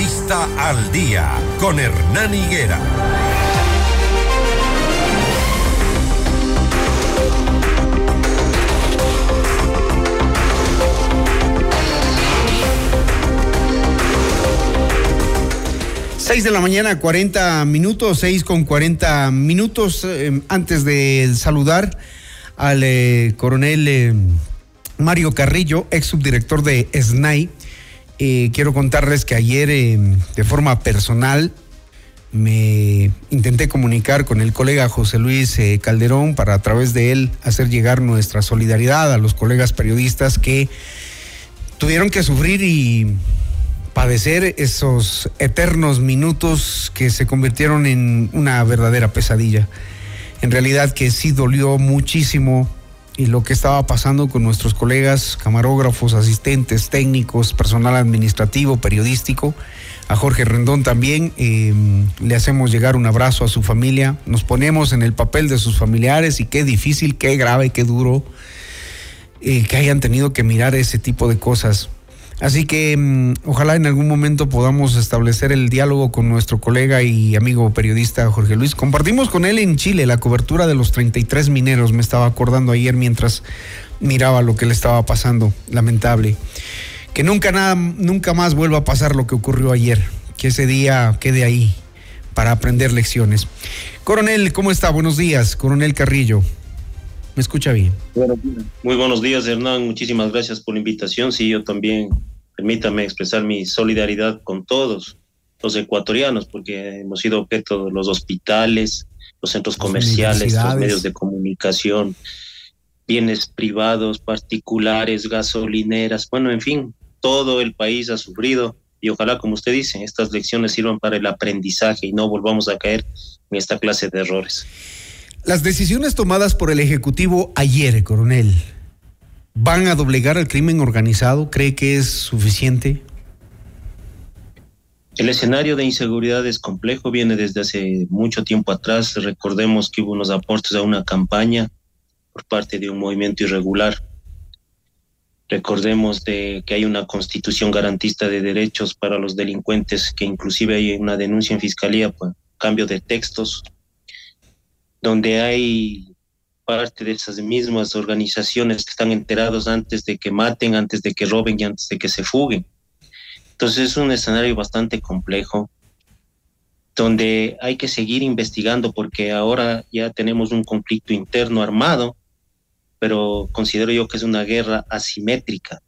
Entrevista al día con Hernán Higuera. Seis de la mañana, 40 minutos, seis con 40 minutos. Eh, antes de saludar al eh, coronel eh, Mario Carrillo, ex subdirector de SNAI, quiero contarles que ayer, de forma personal, me intenté comunicar con el colega José Luis Calderón para a través de él hacer llegar nuestra solidaridad a los colegas periodistas que tuvieron que sufrir y padecer esos eternos minutos que se convirtieron en una verdadera pesadilla. En realidad que sí dolió muchísimo lo que estaba pasando con nuestros colegas, camarógrafos, asistentes, técnicos, personal administrativo, periodístico. A Jorge Rendón también eh, le hacemos llegar un abrazo a su familia. Nos ponemos en el papel de sus familiares y qué difícil, qué grave, qué duro eh, que hayan tenido que mirar ese tipo de cosas. Así que mm, ojalá en algún momento podamos establecer el diálogo con nuestro colega y amigo periodista Jorge Luis. Compartimos con él en Chile la cobertura de los 33 mineros, me estaba acordando ayer mientras miraba lo que le estaba pasando, lamentable. Que nunca nada nunca más vuelva a pasar lo que ocurrió ayer, que ese día quede ahí para aprender lecciones. Coronel, ¿cómo está? Buenos días, Coronel Carrillo. ¿Me escucha bien? Muy buenos días, Hernán. Muchísimas gracias por la invitación. Sí, yo también permítame expresar mi solidaridad con todos los ecuatorianos, porque hemos sido objeto de los hospitales, los centros comerciales, los medios de comunicación, bienes privados, particulares, gasolineras, bueno, en fin, todo el país ha sufrido y ojalá, como usted dice, estas lecciones sirvan para el aprendizaje y no volvamos a caer en esta clase de errores. Las decisiones tomadas por el Ejecutivo ayer, coronel, ¿Van a doblegar al crimen organizado? ¿Cree que es suficiente? El escenario de inseguridad es complejo, viene desde hace mucho tiempo atrás. Recordemos que hubo unos aportes a una campaña por parte de un movimiento irregular. Recordemos de que hay una constitución garantista de derechos para los delincuentes, que inclusive hay una denuncia en fiscalía por cambio de textos, donde hay parte de esas mismas organizaciones que están enterados antes de que maten, antes de que roben y antes de que se fuguen. Entonces es un escenario bastante complejo donde hay que seguir investigando porque ahora ya tenemos un conflicto interno armado, pero considero yo que es una guerra asimétrica,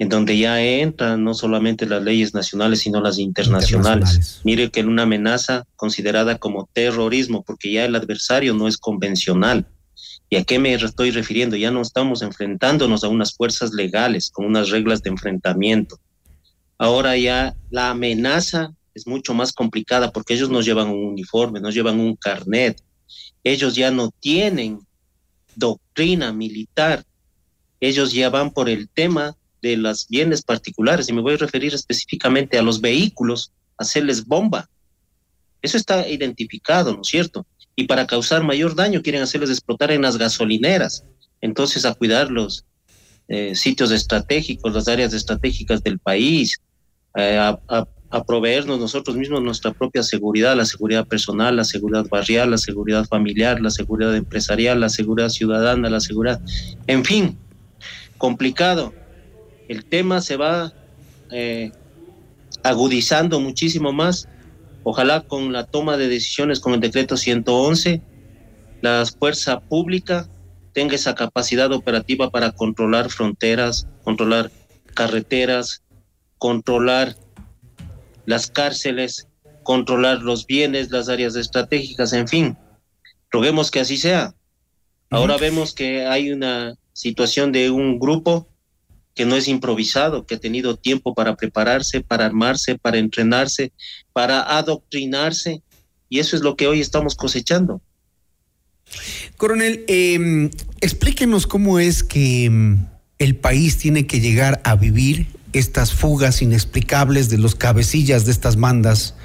en donde ya entran no solamente las leyes nacionales, sino las internacionales. internacionales. Mire que en una amenaza considerada como terrorismo, porque ya el adversario no es convencional, ¿Y a qué me estoy refiriendo? Ya no estamos enfrentándonos a unas fuerzas legales con unas reglas de enfrentamiento. Ahora ya la amenaza es mucho más complicada porque ellos nos llevan un uniforme, nos llevan un carnet. Ellos ya no tienen doctrina militar. Ellos ya van por el tema de los bienes particulares y me voy a referir específicamente a los vehículos, hacerles bomba. Eso está identificado, ¿no es cierto? y para causar mayor daño quieren hacerles explotar en las gasolineras. Entonces a cuidar los eh, sitios estratégicos, las áreas estratégicas del país, eh, a, a, proveernos nosotros mismos nuestra propia seguridad, la seguridad personal, la seguridad barrial, la seguridad familiar, la seguridad empresarial, la seguridad ciudadana, la seguridad, en fin, complicado. El tema se va eh, agudizando muchísimo más Ojalá con la toma de decisiones con el decreto 111, la fuerza pública tenga esa capacidad operativa para controlar fronteras, controlar carreteras, controlar las cárceles, controlar los bienes, las áreas estratégicas, en fin. Roguemos que así sea. Ahora vemos que hay una situación de un grupo que no es improvisado, que ha tenido tiempo para prepararse, para armarse, para entrenarse, para adoctrinarse, y eso es lo que hoy estamos cosechando. Coronel, em, explíquenos cómo es que em, el país tiene que llegar a vivir estas fugas inexplicables de los cabecillas de estas bandas,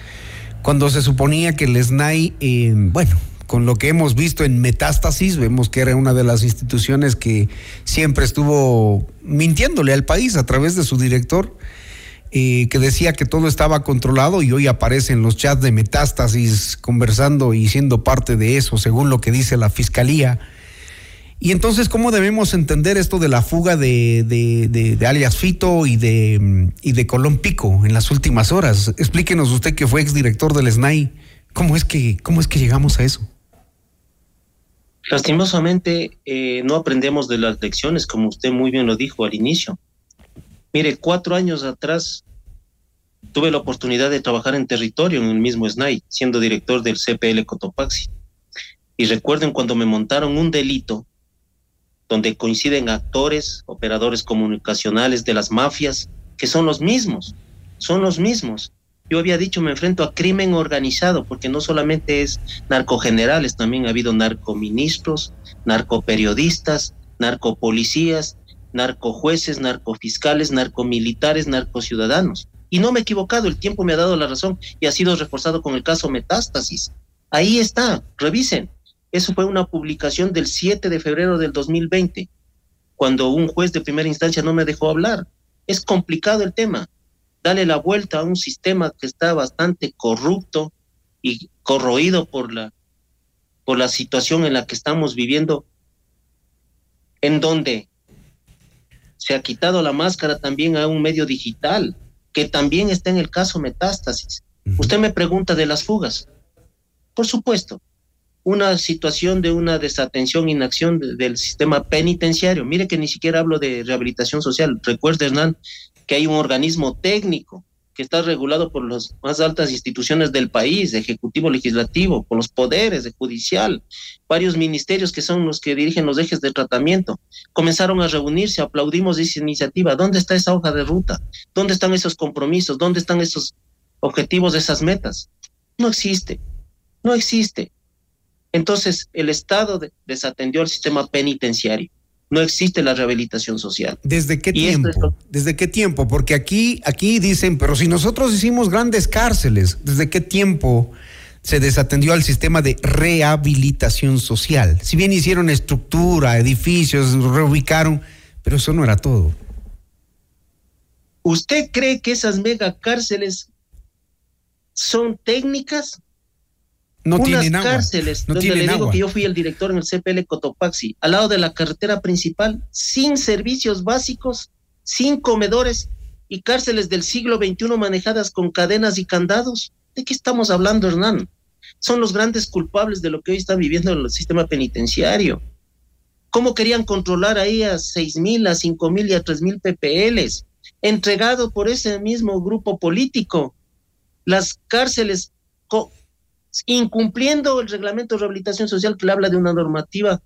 cuando se suponía que el SNAI, em, bueno, con lo que hemos visto en Metástasis, vemos que era una de las instituciones que siempre estuvo mintiéndole al país a través de su director. eh, que decía que todo estaba controlado y hoy aparece en los chats de metástasis conversando y siendo parte de eso, según lo que dice la fiscalía. Y entonces, ¿cómo debemos entender esto de la fuga de, de, alias Fito y de, y de Colón Pico en las últimas horas? Explíquenos usted que fue exdirector del SNAI, ¿cómo es que, cómo es que llegamos a eso? Lastimosamente, eh, no aprendemos de las lecciones, como usted muy bien lo dijo al inicio. Mire, cuatro años atrás tuve la oportunidad de trabajar en territorio en el mismo SNAI, siendo director del CPL Cotopaxi. Y recuerden cuando me montaron un delito donde coinciden actores, operadores comunicacionales de las mafias, que son los mismos, son los mismos. Yo había dicho, me enfrento a crimen organizado, porque no solamente es narcogenerales, también ha habido narcoministros, narcoperiodistas, narcopolicías, narcojueces, narcofiscales, narcomilitares, narcociudadanos. Y no me he equivocado, el tiempo me ha dado la razón y ha sido reforzado con el caso Metástasis. Ahí está, revisen. Eso fue una publicación del 7 de febrero del 2020, cuando un juez de primera instancia no me dejó hablar. Es complicado el tema. Dale la vuelta a un sistema que está bastante corrupto y corroído por la, por la situación en la que estamos viviendo, en donde se ha quitado la máscara también a un medio digital, que también está en el caso Metástasis. Usted me pregunta de las fugas. Por supuesto, una situación de una desatención, inacción del sistema penitenciario. Mire que ni siquiera hablo de rehabilitación social. Recuerde, Hernán, que hay un organismo técnico que está regulado por las más altas instituciones del país, ejecutivo, legislativo, por los poderes, de judicial, varios ministerios que son los que dirigen los ejes de tratamiento. Comenzaron a reunirse, aplaudimos esa iniciativa. ¿Dónde está esa hoja de ruta? ¿Dónde están esos compromisos? ¿Dónde están esos objetivos, esas metas? No existe, no existe. Entonces, el Estado desatendió al sistema penitenciario. No existe la rehabilitación social. ¿Desde qué tiempo? ¿Desde qué tiempo? Porque aquí, aquí dicen, pero si nosotros hicimos grandes cárceles, ¿desde qué tiempo se desatendió al sistema de rehabilitación social? Si bien hicieron estructura, edificios, reubicaron, pero eso no era todo. ¿Usted cree que esas megacárceles son técnicas? No unas tienen cárceles no donde le digo que yo fui el director en el CPL Cotopaxi, al lado de la carretera principal, sin servicios básicos, sin comedores y cárceles del siglo XXI manejadas con cadenas y candados. ¿De qué estamos hablando, Hernán? Son los grandes culpables de lo que hoy está viviendo el sistema penitenciario. ¿Cómo querían controlar ahí a seis mil, a cinco mil y a tres mil PPLs? Entregado por ese mismo grupo político. Las cárceles incumpliendo el reglamento de rehabilitación social que le habla de una normativa,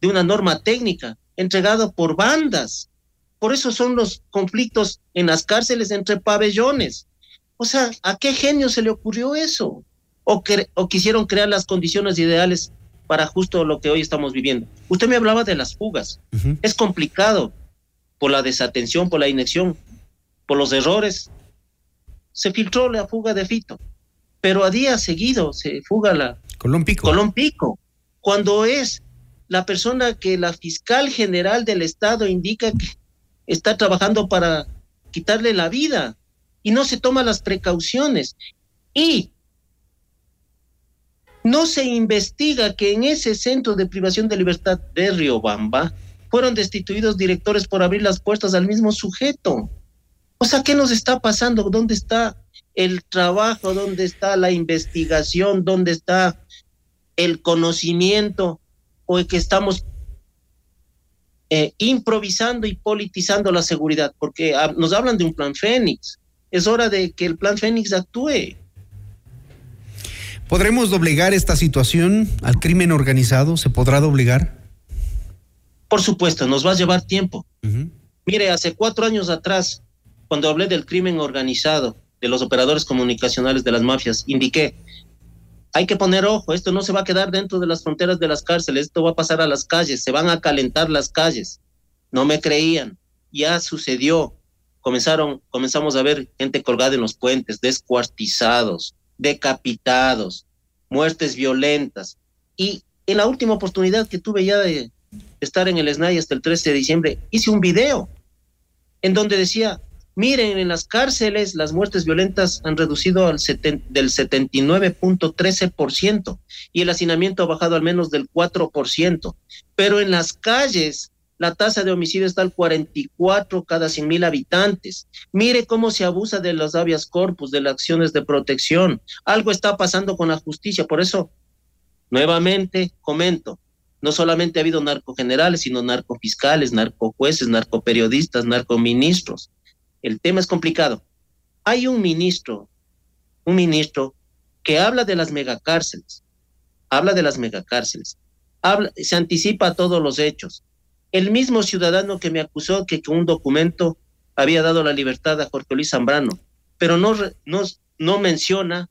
de una norma técnica, entregado por bandas. Por eso son los conflictos en las cárceles entre pabellones. O sea, ¿a qué genio se le ocurrió eso? O, que, o quisieron crear las condiciones ideales para justo lo que hoy estamos viviendo. Usted me hablaba de las fugas. Es complicado por la desatención, por la inacción, por los errores. Se filtró la fuga de Fito pero a día seguido se fuga la Colón Pico. Colón Pico, cuando es la persona que la fiscal general del estado indica que está trabajando para quitarle la vida y no se toma las precauciones y no se investiga que en ese centro de privación de libertad de Riobamba fueron destituidos directores por abrir las puertas al mismo sujeto. O sea, ¿qué nos está pasando? ¿Dónde está el trabajo, dónde está la investigación, dónde está el conocimiento, o que estamos eh, improvisando y politizando la seguridad, porque ah, nos hablan de un plan Fénix. Es hora de que el plan Fénix actúe. ¿Podremos doblegar esta situación al crimen organizado? ¿Se podrá doblegar? Por supuesto, nos va a llevar tiempo. Mire, hace cuatro años atrás, cuando hablé del crimen organizado, de los operadores comunicacionales de las mafias, indiqué, hay que poner ojo, esto no se va a quedar dentro de las fronteras de las cárceles, esto va a pasar a las calles, se van a calentar las calles. No me creían, ya sucedió. Comenzaron, comenzamos a ver gente colgada en los puentes, descuartizados, decapitados, muertes violentas. Y en la última oportunidad que tuve ya de estar en el SNAI hasta el 13 de diciembre, hice un video en donde decía, Miren, en las cárceles las muertes violentas han reducido al del 79.13% y el hacinamiento ha bajado al menos del 4%. Pero en las calles la tasa de homicidio está al 44 cada 100 mil habitantes. Mire cómo se abusa de los habeas corpus, de las acciones de protección. Algo está pasando con la justicia. Por eso, nuevamente comento, no solamente ha habido narcogenerales, sino narcofiscales, narcojueces, narcoperiodistas, narcoministros. El tema es complicado. Hay un ministro, un ministro que habla de las megacárceles, habla de las megacárceles, habla, se anticipa a todos los hechos. El mismo ciudadano que me acusó que con un documento había dado la libertad a Jorge Luis Zambrano, pero no, no, no menciona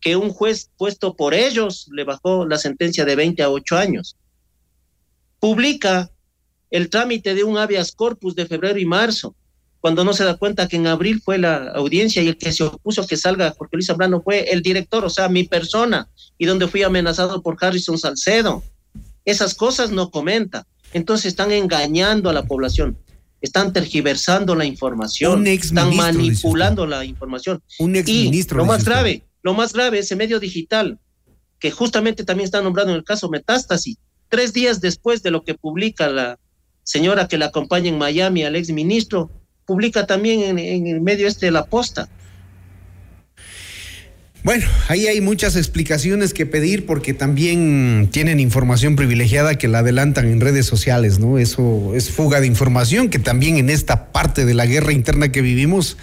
que un juez puesto por ellos le bajó la sentencia de 20 a 8 años. Publica el trámite de un habeas corpus de febrero y marzo, cuando no se da cuenta que en abril fue la audiencia y el que se opuso que salga Jorge Luis Zambrano fue el director, o sea, mi persona, y donde fui amenazado por Harrison Salcedo. Esas cosas no comenta. Entonces están engañando a la población, están tergiversando la información, están manipulando la información. Un ex ministro. lo más grave, lo más grave, ese medio digital, que justamente también está nombrado en el caso Metástasis, tres días después de lo que publica la señora que la acompaña en Miami al ex ministro, publica también en, el medio este de la posta. Bueno, ahí hay muchas explicaciones que pedir porque también tienen información privilegiada que la adelantan en redes sociales, ¿no? Eso es fuga de información que también en esta parte de la guerra interna que vivimos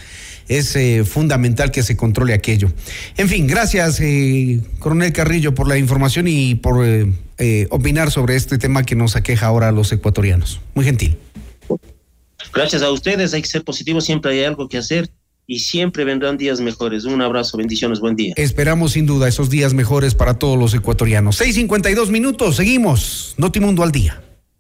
es eh, fundamental que se controle aquello. En fin, gracias, eh, coronel Carrillo, por la información y por eh, opinar sobre este tema que nos aqueja ahora a los ecuatorianos. Muy gentil. Gracias a ustedes, hay que ser positivos, siempre hay algo que hacer y siempre vendrán días mejores. Un abrazo, bendiciones, buen día. Esperamos sin duda esos días mejores para todos los ecuatorianos. 6.52 minutos, seguimos. Notimundo al día.